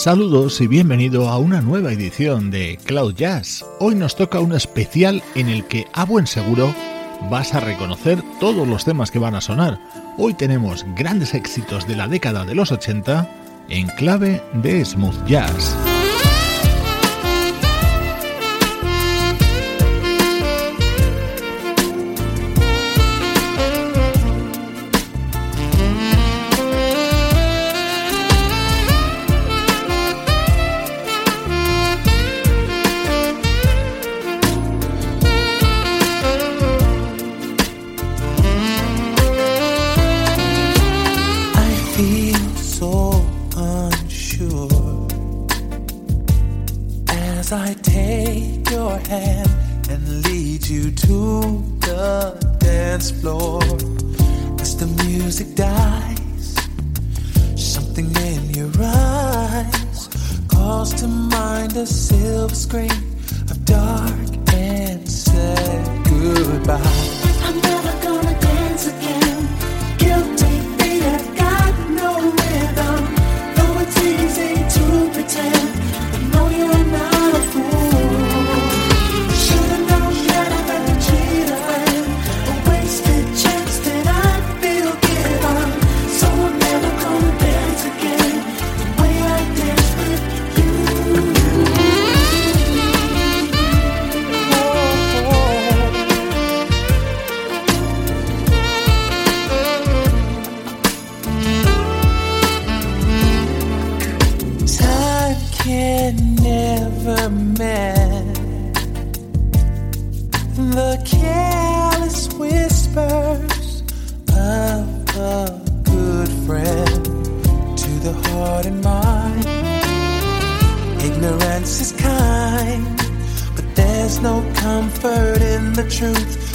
Saludos y bienvenido a una nueva edición de Cloud Jazz. Hoy nos toca un especial en el que a buen seguro vas a reconocer todos los temas que van a sonar. Hoy tenemos grandes éxitos de la década de los 80 en clave de smooth jazz. as I take your hand and lead you to the dance floor. As the music dies, something in your eyes calls to mind a silver screen of dark and said goodbye. I'm never gonna dance again. Guilty feet have got no rhythm, though it's easy to pretend. never met. The careless whispers of a good friend to the heart and mind. Ignorance is kind, but there's no comfort in the truth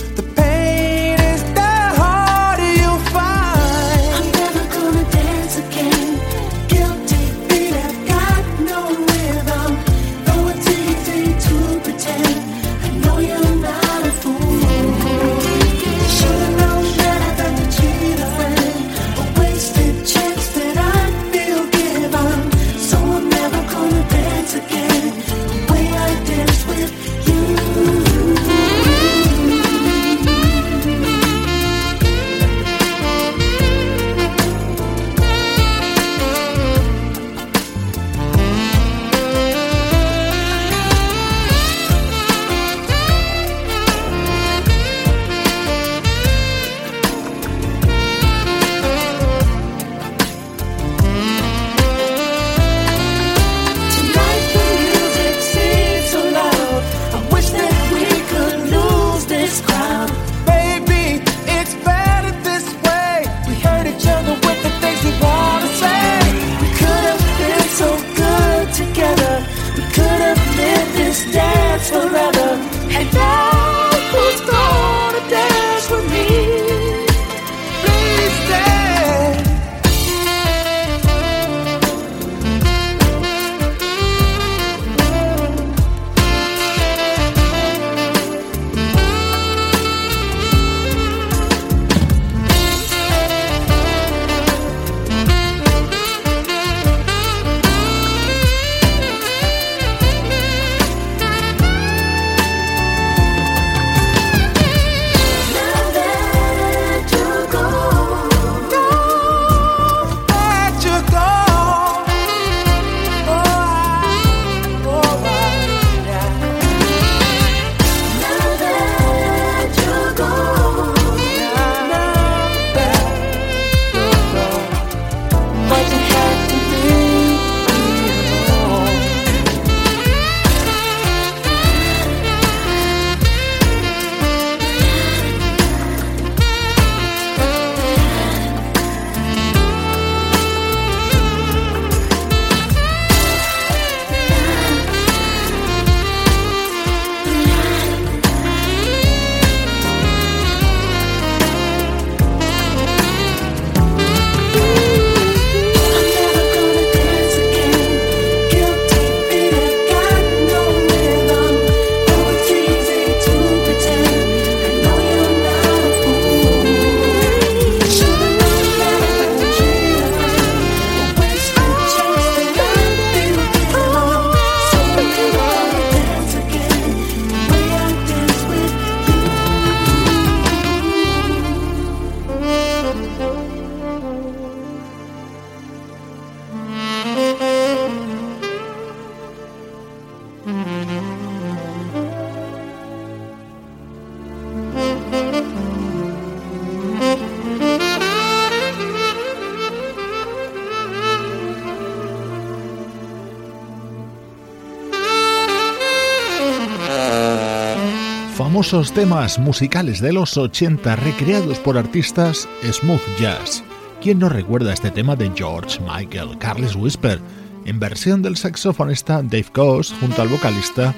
famosos temas musicales de los 80 recreados por artistas smooth jazz. ¿Quién no recuerda este tema de George Michael, Carlos Whisper, en versión del saxofonista Dave Coase junto al vocalista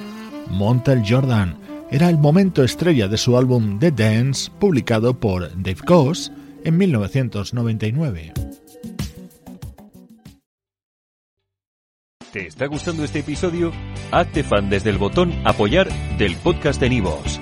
Montel Jordan? Era el momento estrella de su álbum The Dance, publicado por Dave Coase en 1999. ¿Te está gustando este episodio? Hazte fan desde el botón Apoyar del podcast de Nivos.